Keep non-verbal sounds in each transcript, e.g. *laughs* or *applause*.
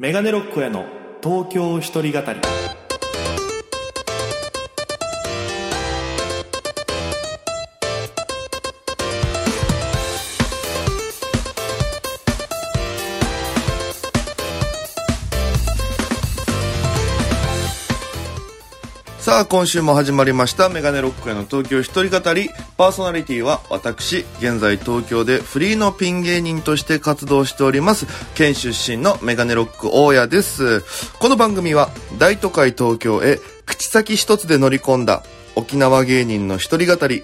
メガネロックへの東京一人語り。さあ、今週も始まりました、メガネロックへの東京一人語り。パーソナリティは私、現在東京でフリーのピン芸人として活動しております、県出身のメガネロック大家です。この番組は、大都会東京へ口先一つで乗り込んだ沖縄芸人の一人語り。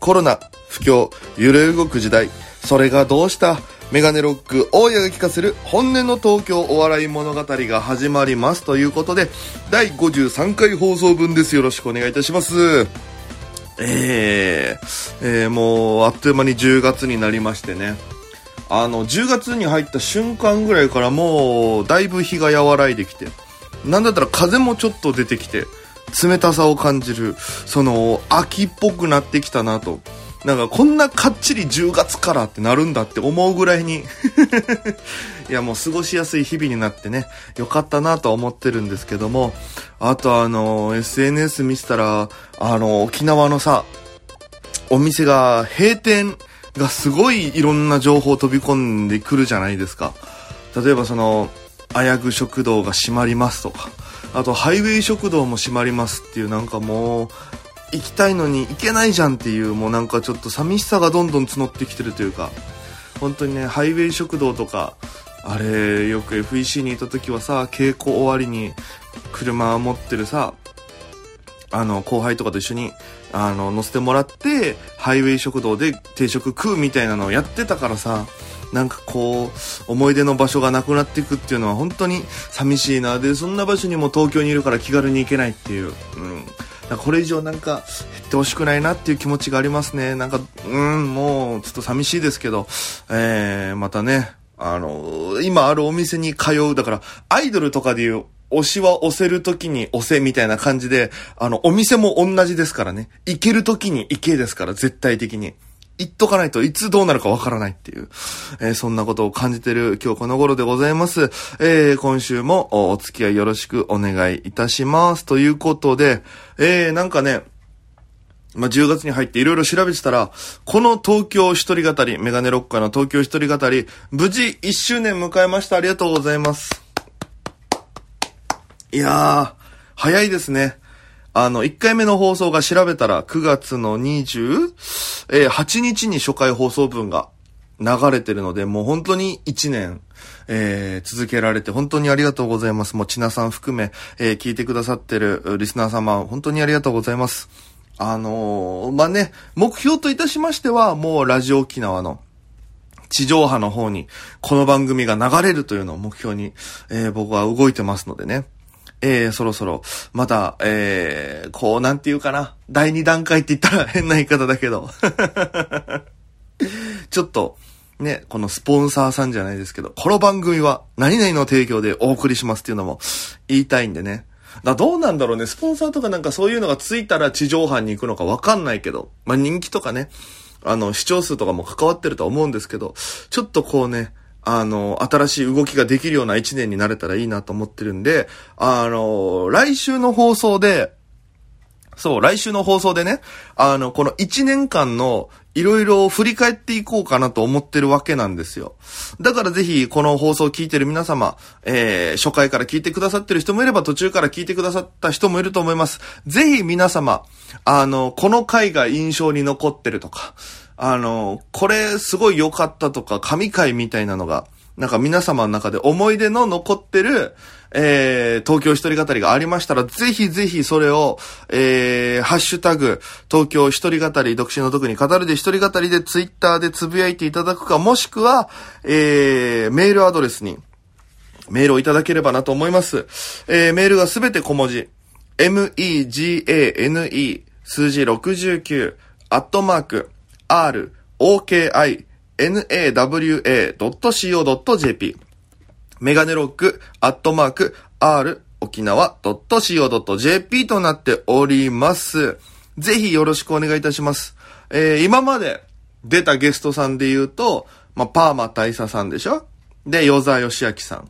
コロナ、不況、揺れ動く時代、それがどうした？メガネロック大家が聞かせる本音の東京お笑い物語が始まりますということで、第53回放送分です。よろしくお願いいたします。えー、えーもうあっという間に10月になりましてね。あの、10月に入った瞬間ぐらいからもう、だいぶ日が和らいできて、なんだったら風もちょっと出てきて、冷たさを感じる、その、秋っぽくなってきたなと。なんかこんなかっちり10月からってなるんだって思うぐらいに。*laughs* いやもう過ごしやすい日々になってね、よかったなと思ってるんですけども、あとあの、SNS 見せたら、あの、沖縄のさ、お店が閉店がすごいいろんな情報飛び込んでくるじゃないですか。例えばその、あやぐ食堂が閉まりますとか、あとハイウェイ食堂も閉まりますっていうなんかもう、行きたいのに行けないじゃんっていうもうなんかちょっと寂しさがどんどん募ってきてるというか、本当にね、ハイウェイ食堂とか、あれ、よく FEC にいた時はさ、稽古終わりに車持ってるさ、あの、後輩とかと一緒に、あの、乗せてもらって、ハイウェイ食堂で定食食うみたいなのをやってたからさ、なんかこう、思い出の場所がなくなっていくっていうのは本当に寂しいな。で、そんな場所にも東京にいるから気軽に行けないっていう。うん。だこれ以上なんか減ってほしくないなっていう気持ちがありますね。なんか、うん、もうちょっと寂しいですけど、えー、またね、あの、今あるお店に通う、だから、アイドルとかで言う、推しは押せるときに押せみたいな感じで、あの、お店も同じですからね。行けるときに行けですから、絶対的に。行っとかないといつどうなるかわからないっていう、えーそんなことを感じてる今日この頃でございます。えー今週もおお付き合いよろしくお願いいたします。ということで、えーなんかね、まあ、10月に入っていろいろ調べてたら、この東京一人語り、メガネロッカーの東京一人語り、無事1周年迎えました。ありがとうございます。いやー、早いですね。あの、1回目の放送が調べたら9月の28日に初回放送分が流れてるので、もう本当に1年、えー、続けられて本当にありがとうございます。もう、ちなさん含め、えー、聞いてくださってるリスナー様、本当にありがとうございます。あのーまあ、ね、目標といたしましては、もうラジオ沖縄の、地上波の方に、この番組が流れるというのを目標に、えー僕は動いてますのでね。えーそろそろ、また、えーこう、なんていうかな。第二段階って言ったら *laughs* 変な言い方だけど。*laughs* ちょっと、ね、このスポンサーさんじゃないですけど、この番組は何々の提供でお送りしますっていうのも言いたいんでね。だどうなんだろうね。スポンサーとかなんかそういうのがついたら地上波に行くのかわかんないけど、まあ、人気とかね、あの、視聴数とかも関わってるとは思うんですけど、ちょっとこうね、あの、新しい動きができるような一年になれたらいいなと思ってるんで、あの、来週の放送で、そう、来週の放送でね、あの、この1年間のいろいろ振り返っていこうかなと思ってるわけなんですよ。だからぜひ、この放送を聞いてる皆様、えー、初回から聞いてくださってる人もいれば途中から聞いてくださった人もいると思います。ぜひ皆様、あの、この回が印象に残ってるとか、あの、これすごい良かったとか、神回みたいなのが、なんか皆様の中で思い出の残ってる、えー、東京一人語りがありましたら、ぜひぜひそれを、えー、ハッシュタグ、東京一人語り、独身の特に語るで一人語りでツイッターでつぶやいていただくか、もしくは、えー、メールアドレスに、メールをいただければなと思います。えー、メールがすべて小文字。megane 数字69アットマーク r oki nawa.co.jp メガネロックアットマーク r 沖縄 .co.jp となっております。ぜひよろしくお願いいたします。えー、今まで出たゲストさんで言うと、まあ、パーマ大佐さんでしょ？で、与沢義明さん。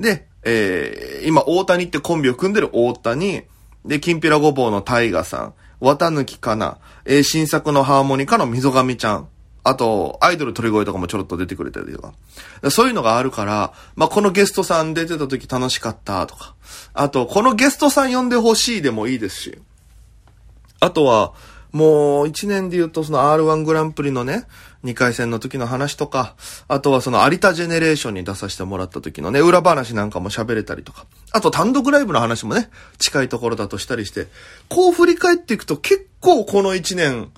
で、えー、今、大谷ってコンビを組んでる大谷、で、きんぴらごぼうのタイガさん、綿貫かな、えー、新作のハーモニカの溝上ちゃん、あと、アイドル鳥越とかもちょろっと出てくれたりとか。そういうのがあるから、まあ、このゲストさん出てた時楽しかったとか。あと、このゲストさん呼んでほしいでもいいですし。あとは、もう一年で言うとその R1 グランプリのね、2回戦の時の話とか、あとはその有田ジェネレーションに出させてもらった時のね、裏話なんかも喋れたりとか、あと単独ライブの話もね、近いところだとしたりして、こう振り返っていくと結構この1年、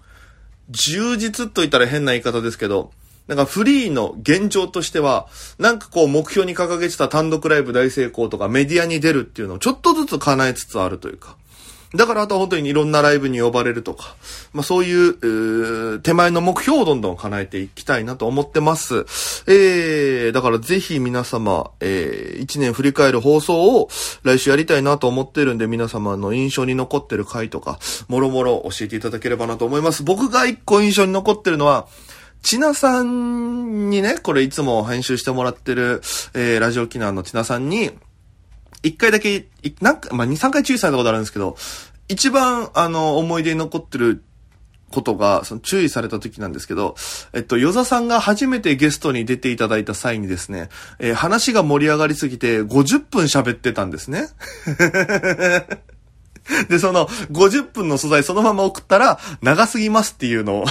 充実と言ったら変な言い方ですけど、なんかフリーの現状としては、なんかこう目標に掲げてた単独ライブ大成功とかメディアに出るっていうのをちょっとずつ叶えつつあるというか。だからあとは本当にいろんなライブに呼ばれるとか、まあそういう、う手前の目標をどんどん叶えていきたいなと思ってます。えー、だからぜひ皆様、えー、一年振り返る放送を来週やりたいなと思ってるんで皆様の印象に残ってる回とか、もろもろ教えていただければなと思います。僕が一個印象に残ってるのは、ちなさんにね、これいつも編集してもらってる、えー、ラジオ機能のちなさんに、一回だけ、なんか、まあ、二、三回注意されたことあるんですけど、一番、あの、思い出に残ってることが、その注意された時なんですけど、えっと、ヨザさんが初めてゲストに出ていただいた際にですね、えー、話が盛り上がりすぎて50分喋ってたんですね。*laughs* で、その、50分の素材そのまま送ったら、長すぎますっていうのを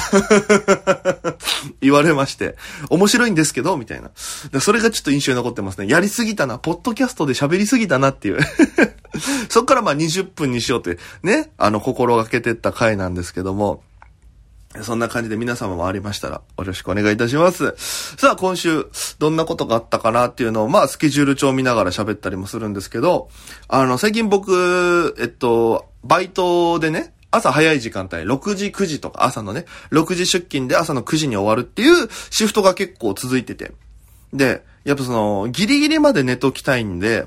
*laughs* 言われまして、面白いんですけど、みたいな。それがちょっと印象に残ってますね。やりすぎたな、ポッドキャストで喋りすぎたなっていう *laughs* そっからまあ20分にしようって、ね、あの、心がけてった回なんですけども、そんな感じで皆様もありましたら、よろしくお願いいたします。さあ、今週、どんなことがあったかなっていうのを、まあ、スケジュール帳見ながら喋ったりもするんですけど、あの、最近僕、えっと、バイトでね、朝早い時間帯、6時、9時とか、朝のね、6時出勤で朝の9時に終わるっていうシフトが結構続いてて。で、やっぱその、ギリギリまで寝ときたいんで、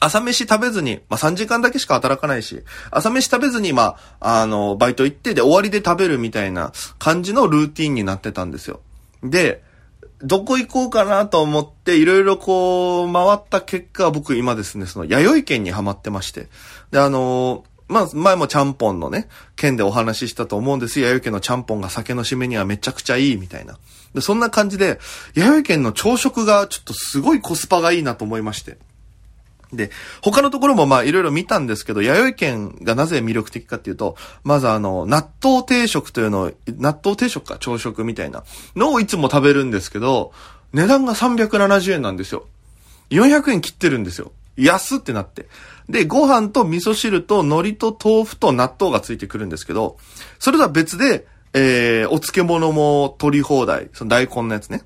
朝飯食べずに、まあ、3時間だけしか働かないし、朝飯食べずに、まあ、あの、バイト行ってで終わりで食べるみたいな感じのルーティンになってたんですよ。で、どこ行こうかなと思って、いろいろこう、回った結果、僕今ですね、その、弥生県にハマってまして。で、あのまあ、前もちゃんぽんのね、県でお話ししたと思うんですよ。弥生県のちゃんぽんが酒の締めにはめちゃくちゃいいみたいな。で、そんな感じで、弥生県の朝食がちょっとすごいコスパがいいなと思いまして。で、他のところもまあいろいろ見たんですけど、弥生県がなぜ魅力的かっていうと、まずあの、納豆定食というのを、納豆定食か朝食みたいなのをいつも食べるんですけど、値段が370円なんですよ。400円切ってるんですよ。安ってなって。で、ご飯と味噌汁と海苔と豆腐と納豆がついてくるんですけど、それとは別で、えー、お漬物も取り放題。その大根のやつね。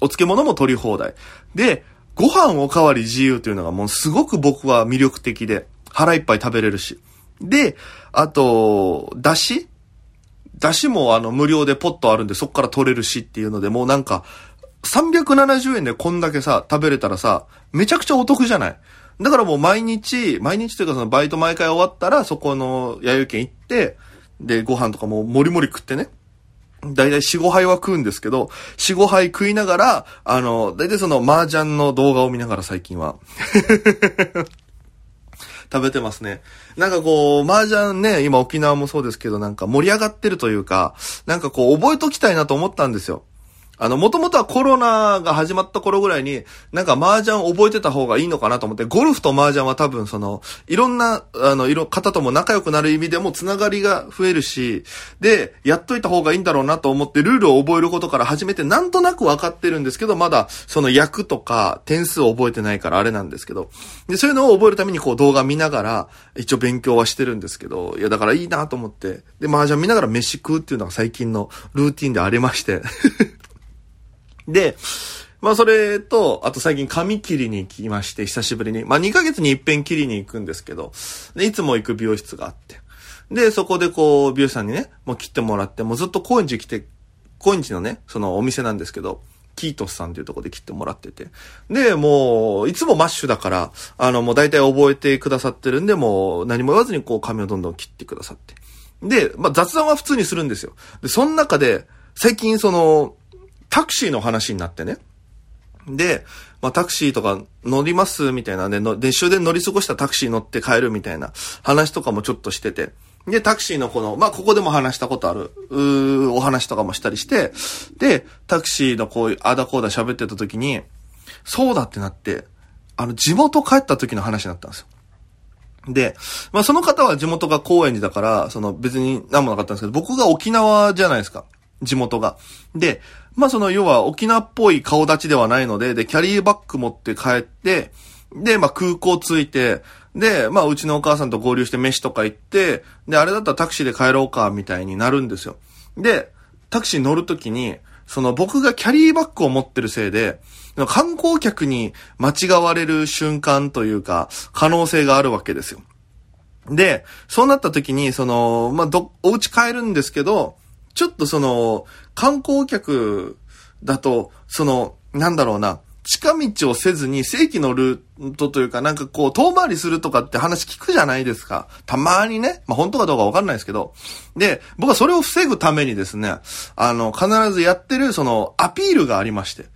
お漬物も取り放題。で、ご飯おかわり自由というのがもうすごく僕は魅力的で、腹いっぱい食べれるし。で、あと、だし？だしもあの無料でポットあるんでそっから取れるしっていうので、もうなんか、370円でこんだけさ、食べれたらさ、めちゃくちゃお得じゃない？だからもう毎日、毎日というかそのバイト毎回終わったら、そこの弥生県行って、で、ご飯とかももりもり食ってね。だいたい4、5杯は食うんですけど、4、5杯食いながら、あの、だいたいその麻雀の動画を見ながら最近は *laughs* 食べてますね。なんかこう、麻雀ね、今沖縄もそうですけど、なんか盛り上がってるというか、なんかこう、覚えときたいなと思ったんですよ。あの、もともとはコロナが始まった頃ぐらいに、なんか麻雀覚えてた方がいいのかなと思って、ゴルフと麻雀は多分その、いろんな、あの、いろ、方とも仲良くなる意味でもつながりが増えるし、で、やっといた方がいいんだろうなと思って、ルールを覚えることから始めて、なんとなく分かってるんですけど、まだ、その役とか点数を覚えてないからあれなんですけど、で、そういうのを覚えるためにこう動画見ながら、一応勉強はしてるんですけど、いや、だからいいなと思って、で、麻雀見ながら飯食うっていうのが最近のルーティンでありまして。で、まあそれと、あと最近髪切りに行きまして、久しぶりに。まあ2ヶ月に一遍切りに行くんですけど、いつも行く美容室があって。で、そこでこう、美容師さんにね、もう切ってもらって、もうずっと高円寺来て、高円寺のね、そのお店なんですけど、キートスさんっていうとこで切ってもらってて。で、もう、いつもマッシュだから、あの、もう大体覚えてくださってるんで、もう何も言わずにこう髪をどんどん切ってくださって。で、まあ雑談は普通にするんですよ。で、その中で、最近その、タクシーの話になってね。で、まあタクシーとか乗りますみたいなね、で、終電乗り過ごしたタクシー乗って帰るみたいな話とかもちょっとしてて。で、タクシーのこの、まあ、ここでも話したことある、うお話とかもしたりして、で、タクシーのこういう、あだこうだ喋ってた時に、そうだってなって、あの、地元帰った時の話になったんですよ。で、まあ、その方は地元が高円寺だから、その別に何もなかったんですけど、僕が沖縄じゃないですか。地元が。で、まあ、その要は沖縄っぽい顔立ちではないので、で、キャリーバッグ持って帰って、で、まあ、空港着いて、で、まあ、うちのお母さんと合流して飯とか行って、で、あれだったらタクシーで帰ろうか、みたいになるんですよ。で、タクシー乗るときに、その僕がキャリーバッグを持ってるせいで、観光客に間違われる瞬間というか、可能性があるわけですよ。で、そうなった時に、その、まあ、ど、お家帰るんですけど、ちょっとその、観光客だと、その、なんだろうな、近道をせずに正規のルートというか、なんかこう、遠回りするとかって話聞くじゃないですか。たまにね。まあ、本当かどうかわかんないですけど。で、僕はそれを防ぐためにですね、あの、必ずやってる、その、アピールがありまして。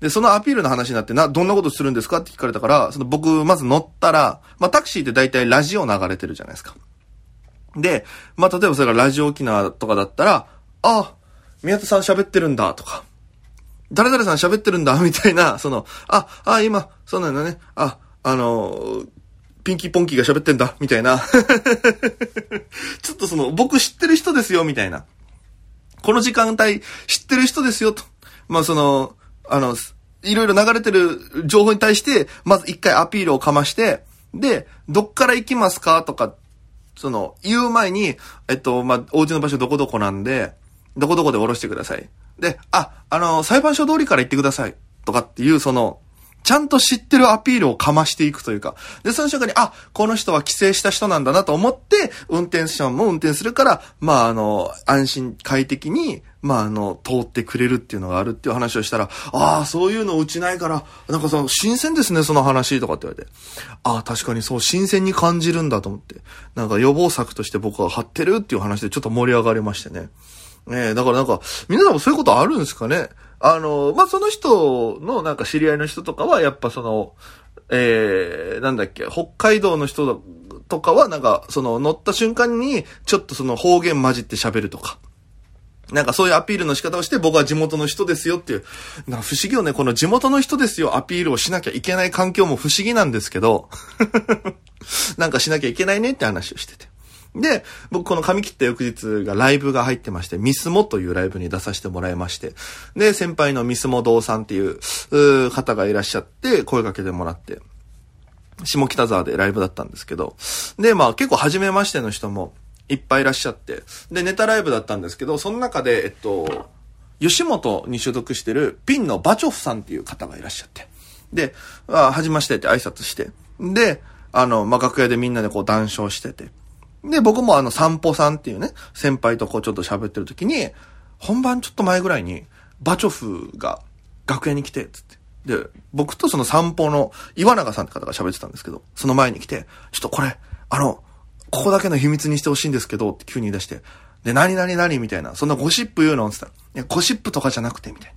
で、そのアピールの話になって、な、どんなことするんですかって聞かれたから、その僕、まず乗ったら、まあ、タクシーって大体ラジオ流れてるじゃないですか。で、まあ、例えばそれがラジオ沖縄とかだったら、あ、宮田さん喋ってるんだ、とか。誰々さん喋ってるんだ、*laughs* みたいな、その、あ、あ、今、そうなんだね。あ、あのピンキーポンキーが喋ってんだ、みたいな。*laughs* ちょっとその、僕知ってる人ですよ、みたいな。この時間帯知ってる人ですよ、と。まあその、あの、いろいろ流れてる情報に対して、まず一回アピールをかまして、で、どっから行きますかとか、その、言う前に、えっと、まあ、お家の場所どこどこなんで、どこどこで降ろしてください。で、あ、あの、裁判所通りから行ってください。とかっていう、その、ちゃんと知ってるアピールをかましていくというか。で、その瞬間に、あ、この人は帰省した人なんだなと思って、運転手さんも運転するから、まあ、あの、安心、快適に、まあ、あの、通ってくれるっていうのがあるっていう話をしたら、ああ、そういうのうちないから、なんかその、新鮮ですね、その話とかって言われて。ああ、確かにそう、新鮮に感じるんだと思って。なんか予防策として僕は張ってるっていう話でちょっと盛り上がりましてね。ええ、だからなんか、皆さんもそういうことあるんですかね？あの、まあ、その人のなんか知り合いの人とかは、やっぱその、ええー、なんだっけ、北海道の人とかは、なんか、その乗った瞬間に、ちょっとその方言混じって喋るとか。なんかそういうアピールの仕方をして僕は地元の人ですよっていう。な不思議よね。この地元の人ですよアピールをしなきゃいけない環境も不思議なんですけど、*laughs* なんかしなきゃいけないねって話をしてて。で、僕この髪切った翌日がライブが入ってまして、ミスモというライブに出させてもらいまして、で、先輩のミスモ堂さんっていう、方がいらっしゃって、声かけてもらって、下北沢でライブだったんですけど、で、まあ結構初めましての人もいっぱいいらっしゃって、で、ネタライブだったんですけど、その中で、えっと、吉本に所属してるピンのバチョフさんっていう方がいらっしゃって、で、あ、はじましてって挨拶して、で、あの、まあ、楽屋でみんなでこう談笑してて、で、僕もあの、散歩さんっていうね、先輩とこうちょっと喋ってる時に、本番ちょっと前ぐらいに、バチョフが楽屋に来て、つって。で、僕とその散歩の岩永さんって方が喋ってたんですけど、その前に来て、ちょっとこれ、あの、ここだけの秘密にしてほしいんですけど、って急に言い出して、で、何々何みたいな、そんなゴシップ言うの？って言ったら、いや、ゴシップとかじゃなくて、みたい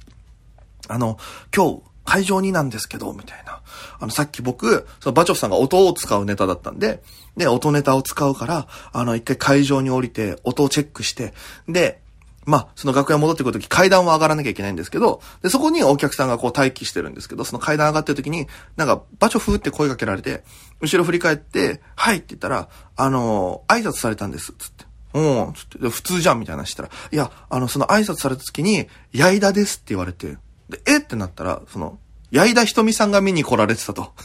な。あの、今日、会場になんですけど、みたいな。あの、さっき僕、そのバチョフさんが音を使うネタだったんで、で、音ネタを使うから、あの、一回会場に降りて、音をチェックして、で、まあ、その楽屋戻ってくるとき階段を上がらなきゃいけないんですけど、で、そこにお客さんがこう待機してるんですけど、その階段上がってるときに、なんか、バチョフって声かけられて、後ろ振り返って、はいって言ったら、あの挨拶されたんです、つって。うん、つって、普通じゃんみたいな話したら、いや、あの、その挨拶されたときに、矢井田ですって言われて、で、え？ってなったら、その、矢井田ひとみさんが見に来られてたと。*laughs*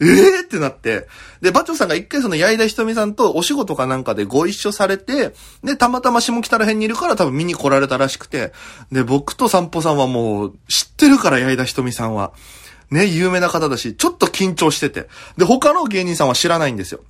え？えってなって。で、バチョさんが一回その矢井田ひとみさんとお仕事かなんかでご一緒されて、で、たまたま下北ら辺にいるから多分見に来られたらしくて、で、僕と散歩さんはもう知ってるから矢井田ひとみさんは。ね、有名な方だし、ちょっと緊張してて。で、他の芸人さんは知らないんですよ。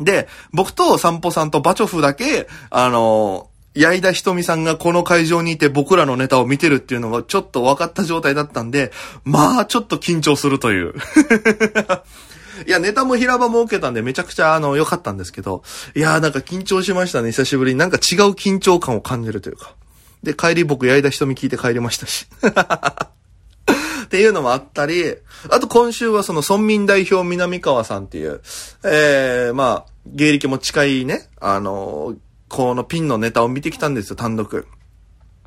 で、僕と散歩さんとバチョフだけ、あの矢井田ひとみさんがこの会場にいて僕らのネタを見てるっていうのがちょっと分かった状態だったんで、まあちょっと緊張するという。*laughs* いや、ネタも平場も受けたんでめちゃくちゃあの良かったんですけど、いやーなんか緊張しましたね、久しぶりに。なんか違う緊張感を感じるというか。で、帰り僕矢井田ひとみ聞いて帰りましたし。*laughs* っていうのもあったり、あと今週はその村民代表南川さんっていう、えー、まあ、芸歴も近いね、あの、このピンのネタを見てきたんですよ、単独。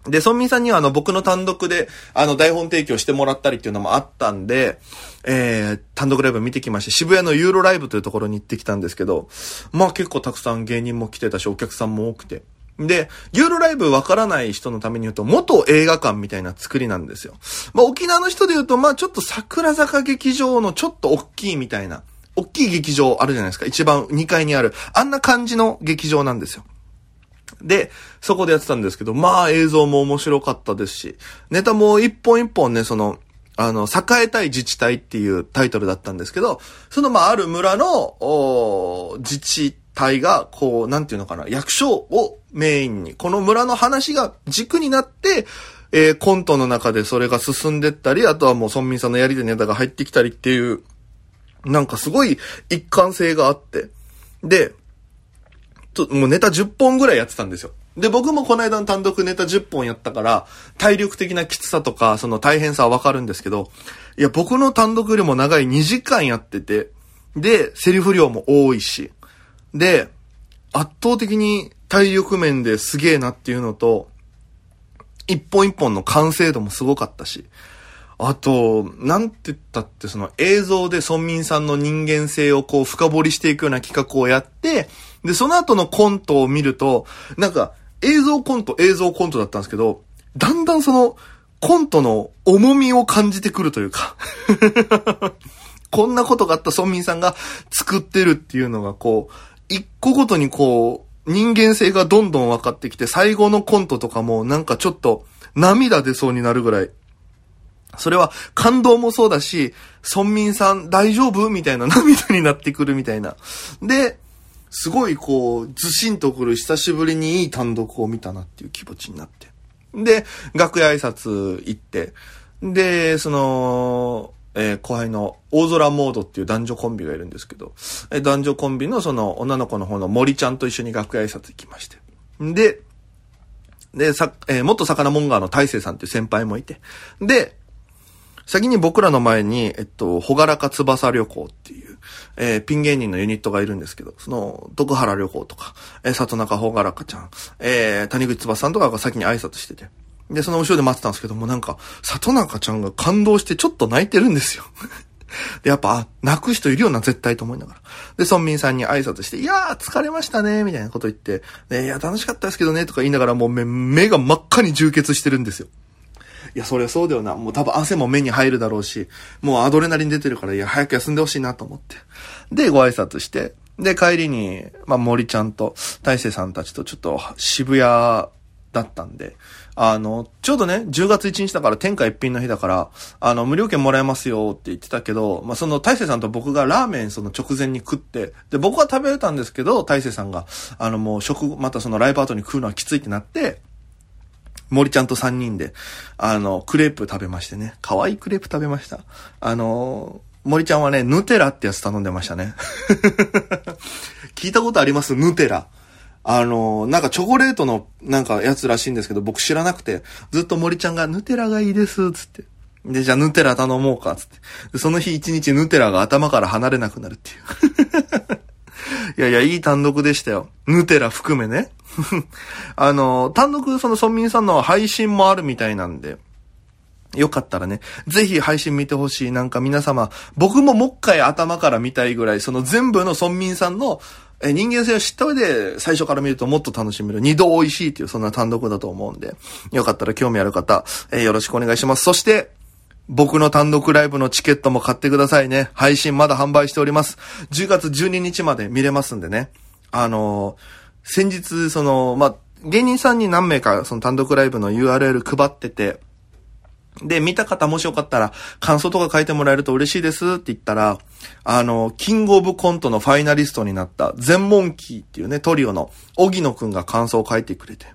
で、村民さんにはあの僕の単独であの台本提供してもらったりっていうのもあったんで、えー、単独ライブ見てきまして、渋谷のユーロライブというところに行ってきたんですけど、まあ結構たくさん芸人も来てたし、お客さんも多くて。で、ユーロライブわからない人のために言うと、元映画館みたいな作りなんですよ。まあ沖縄の人で言うと、まあちょっと桜坂劇場のちょっと大きいみたいな、大きい劇場あるじゃないですか。一番2階にある。あんな感じの劇場なんですよ。で、そこでやってたんですけど、まあ映像も面白かったですし、ネタも一本一本ね、その、あの、栄えたい自治体っていうタイトルだったんですけど、そのまあある村の、自治体が、こう、なんていうのかな、役所をメインに、この村の話が軸になって、えー、コントの中でそれが進んでったり、あとはもう村民さんのやりでネタが入ってきたりっていう、なんかすごい一貫性があって、で、と、もうネタ10本ぐらいやってたんですよ。で、僕もこの間の単独ネタ10本やったから、体力的なきつさとか、その大変さはわかるんですけど、いや、僕の単独よりも長い2時間やってて、で、セリフ量も多いし、で、圧倒的に体力面ですげえなっていうのと、一本一本の完成度もすごかったし、あと、なんて言ったってその映像で村民さんの人間性をこう深掘りしていくような企画をやって、で、その後のコントを見ると、なんか映像コント、映像コントだったんですけど、だんだんそのコントの重みを感じてくるというか *laughs* こんなことがあった村民さんが作ってるっていうのがこう、一個ごとにこう、人間性がどんどん分かってきて、最後のコントとかもなんかちょっと涙出そうになるぐらいそれは感動もそうだし、村民さん大丈夫みたいな涙になってくるみたいな。で、すごいこう、ずしんとくる久しぶりにいい単独を見たなっていう気持ちになって。で、楽屋挨拶行って、で、その、えー、後輩の大空モードっていう男女コンビがいるんですけど、えー、男女コンビのその女の子の方の森ちゃんと一緒に楽屋挨拶行きまして。で、で、さ、えー、元魚モンガーの大勢さんっていう先輩もいて。で、先に僕らの前に、えっと、ほがらか翼旅行っていう、えー、ピン芸人のユニットがいるんですけど、その、徳原旅行とか、えー、里中ほがらかちゃん、えー、谷口翼さんとかが先に挨拶してて。で、その後ろで待ってたんですけども、なんか、里中ちゃんが感動してちょっと泣いてるんですよ。*laughs* で、やっぱ、泣く人いるよな、絶対と思いながら。で、村民さんに挨拶して、いやー、疲れましたね、みたいなこと言って、ね、いや、楽しかったですけどね、とか言いながらもう目、目が真っ赤に充血してるんですよ。いや、それそうだよな。もう多分汗も目に入るだろうし、もうアドレナリン出てるから、いや、早く休んでほしいなと思って。で、ご挨拶して、で、帰りに、まあ、森ちゃんと大勢さんたちとちょっと渋谷だったんで、あの、ちょうどね、10月1日だから天下一品の日だから、あの、無料券もらえますよって言ってたけど、まあ、その大勢さんと僕がラーメンその直前に食って、で、僕は食べれたんですけど、大勢さんが、あの、もう食、またそのライブ後に食うのはきついってなって、森ちゃんと3人で、あの、クレープ食べましてね。可愛いクレープ食べました。あの、森ちゃんはね、ヌテラってやつ頼んでましたね。*laughs* 聞いたことあります？ヌテラ。あの、なんかチョコレートのなんかやつらしいんですけど、僕知らなくて、ずっと森ちゃんがヌテラがいいです、つって。で、じゃあヌテラ頼もうか、つって。その日一日ヌテラが頭から離れなくなるっていう。いやいや、いい単独でしたよ。ヌテラ含めね。*laughs* あの、単独その村民さんの配信もあるみたいなんで、よかったらね、ぜひ配信見てほしい。なんか皆様、僕ももっかい頭から見たいぐらい、その全部の村民さんのえ人間性を知った上で最初から見るともっと楽しめる。二度美味しいっていうそんな単独だと思うんで、よかったら興味ある方、え、よろしくお願いします。そして、僕の単独ライブのチケットも買ってくださいね。配信まだ販売しております。10月12日まで見れますんでね。あのー先日、その、ま、芸人さんに何名かその単独ライブの URL 配ってて、で、見た方もしよかったら、感想とか書いてもらえると嬉しいですって言ったら、あの、キングオブコントのファイナリストになった全問キーっていうね、トリオの、荻野くんが感想を書いてくれて。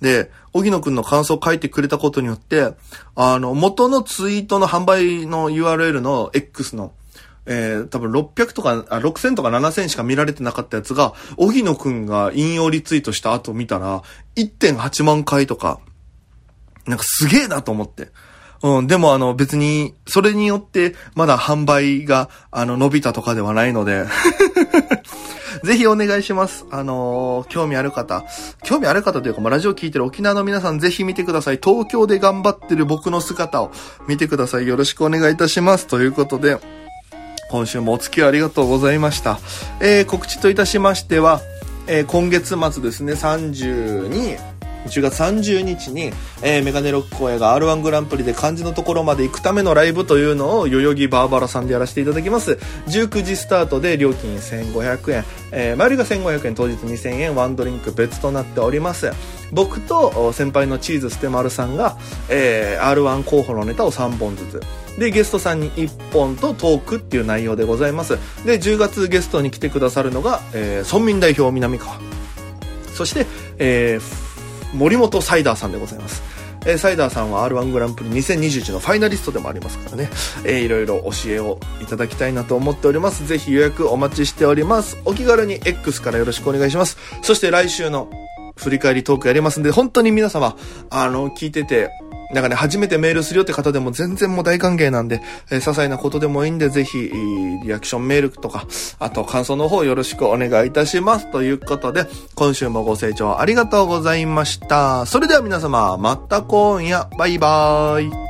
で、荻野くんの感想を書いてくれたことによって、あの、元のツイートの販売の URL の X のえー、多分600とか、あ、6000とか7000しか見られてなかったやつが、荻野くんが引用リツイートした後見たら、1.8万回とか、なんかすげえなと思って。うん、でもあの別に、それによってまだ販売があの伸びたとかではないので、*laughs* *laughs* ぜひお願いします。あのー興味ある方、興味ある方というか、まあ、ラジオ聞いてる沖縄の皆さんぜひ見てください。東京で頑張ってる僕の姿を見てください。よろしくお願いいたします。ということで、今週もお付き合いありがとうございました。えー、告知といたしましては、えー今月末ですね、32、10月30日に、えーメガネロック公演が R1 グランプリで漢字のところまで行くためのライブというのを代々木バーバラさんでやらせていただきます。19時スタートで料金1500円、えー、前売りが1500円、当日2000円、ワンドリンク別となっております。僕と先輩のチーズステマルさんが、えー R1 候補のネタを3本ずつ。で、ゲストさんに1本とトークっていう内容でございます。で、10月ゲストに来てくださるのが、えー村民代表南川。そして、えー森本サイダーさんでございます。えーサイダーさんは R1 グランプリ2021のファイナリストでもありますからね、えーいろいろ教えをいただきたいなと思っております。ぜひ予約お待ちしております。お気軽に X からよろしくお願いします。そして来週の振り返りトークやりますんで、本当に皆様、あの、聞いてて、なんかね、初めてメールするよって方でも全然もう大歓迎なんで、えー些細なことでもいいんで、ぜひ、リアクションメールとか、あと感想の方よろしくお願いいたします。ということで、今週もご清聴ありがとうございました。それでは皆様、また今夜、バイバーイ。